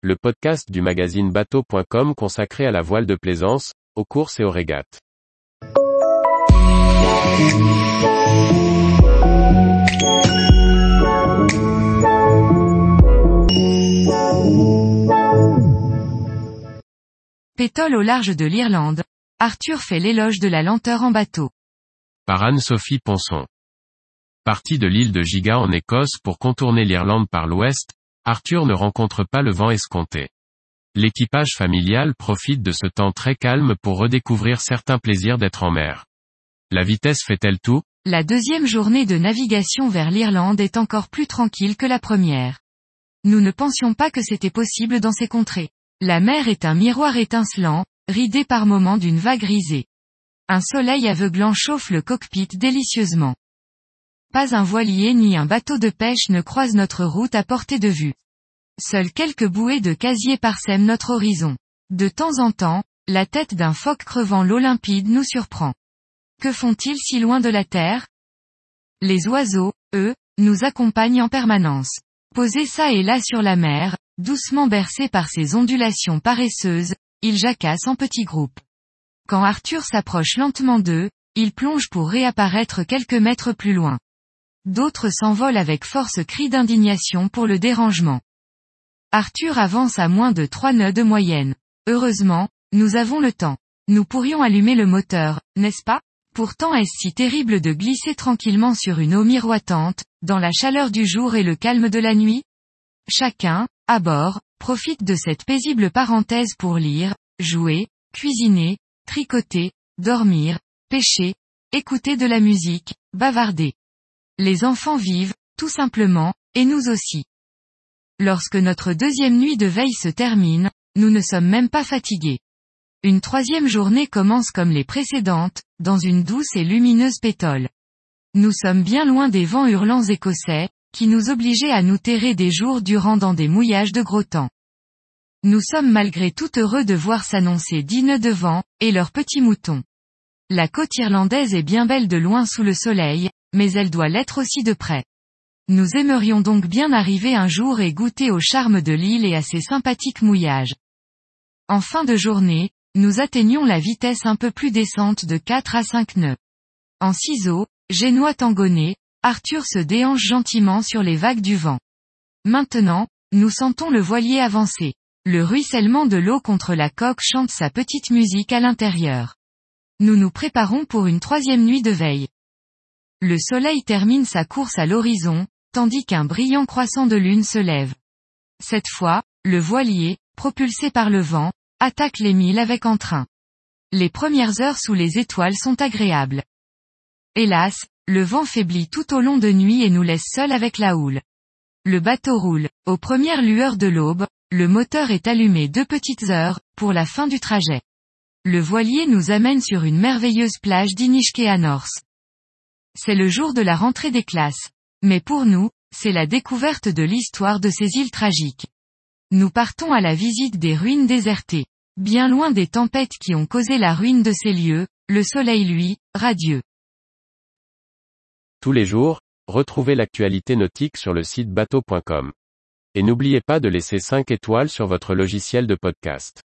le podcast du magazine bateau.com consacré à la voile de plaisance, aux courses et aux régates. Pétole au large de l'Irlande, Arthur fait l'éloge de la lenteur en bateau. Par Anne-Sophie Ponson. Parti de l'île de Giga en Écosse pour contourner l'Irlande par l'ouest, Arthur ne rencontre pas le vent escompté. L'équipage familial profite de ce temps très calme pour redécouvrir certains plaisirs d'être en mer. La vitesse fait-elle tout? La deuxième journée de navigation vers l'Irlande est encore plus tranquille que la première. Nous ne pensions pas que c'était possible dans ces contrées. La mer est un miroir étincelant, ridé par moments d'une vague risée. Un soleil aveuglant chauffe le cockpit délicieusement. Pas un voilier ni un bateau de pêche ne croise notre route à portée de vue. Seules quelques bouées de casier parsèment notre horizon. De temps en temps, la tête d'un phoque crevant l'eau limpide nous surprend. Que font-ils si loin de la terre? Les oiseaux, eux, nous accompagnent en permanence. Posés ça et là sur la mer, doucement bercés par ces ondulations paresseuses, ils jacassent en petits groupes. Quand Arthur s'approche lentement d'eux, ils plongent pour réapparaître quelques mètres plus loin. D'autres s'envolent avec force cris d'indignation pour le dérangement. Arthur avance à moins de trois nœuds de moyenne. Heureusement, nous avons le temps. Nous pourrions allumer le moteur, n'est-ce pas? Pourtant est-ce si terrible de glisser tranquillement sur une eau miroitante, dans la chaleur du jour et le calme de la nuit? Chacun, à bord, profite de cette paisible parenthèse pour lire, jouer, cuisiner, tricoter, dormir, pêcher, écouter de la musique, bavarder. Les enfants vivent, tout simplement, et nous aussi. Lorsque notre deuxième nuit de veille se termine, nous ne sommes même pas fatigués. Une troisième journée commence comme les précédentes, dans une douce et lumineuse pétole. Nous sommes bien loin des vents hurlants écossais, qui nous obligeaient à nous terrer des jours durant dans des mouillages de gros temps. Nous sommes malgré tout heureux de voir s'annoncer dix nœuds de vent, et leurs petits moutons. La côte irlandaise est bien belle de loin sous le soleil, mais elle doit l'être aussi de près. Nous aimerions donc bien arriver un jour et goûter au charme de l'île et à ses sympathiques mouillages. En fin de journée, nous atteignons la vitesse un peu plus décente de 4 à 5 nœuds. En ciseaux, génois tangonné, Arthur se déhanche gentiment sur les vagues du vent. Maintenant, nous sentons le voilier avancer. Le ruissellement de l'eau contre la coque chante sa petite musique à l'intérieur. Nous nous préparons pour une troisième nuit de veille. Le soleil termine sa course à l'horizon, tandis qu'un brillant croissant de lune se lève. Cette fois, le voilier, propulsé par le vent, attaque les milles avec entrain. Les premières heures sous les étoiles sont agréables. Hélas, le vent faiblit tout au long de nuit et nous laisse seuls avec la houle. Le bateau roule, aux premières lueurs de l'aube, le moteur est allumé deux petites heures, pour la fin du trajet. Le voilier nous amène sur une merveilleuse plage d'Inishkeanorth. C'est le jour de la rentrée des classes. Mais pour nous, c'est la découverte de l'histoire de ces îles tragiques. Nous partons à la visite des ruines désertées. Bien loin des tempêtes qui ont causé la ruine de ces lieux, le soleil lui, radieux. Tous les jours, retrouvez l'actualité nautique sur le site bateau.com. Et n'oubliez pas de laisser 5 étoiles sur votre logiciel de podcast.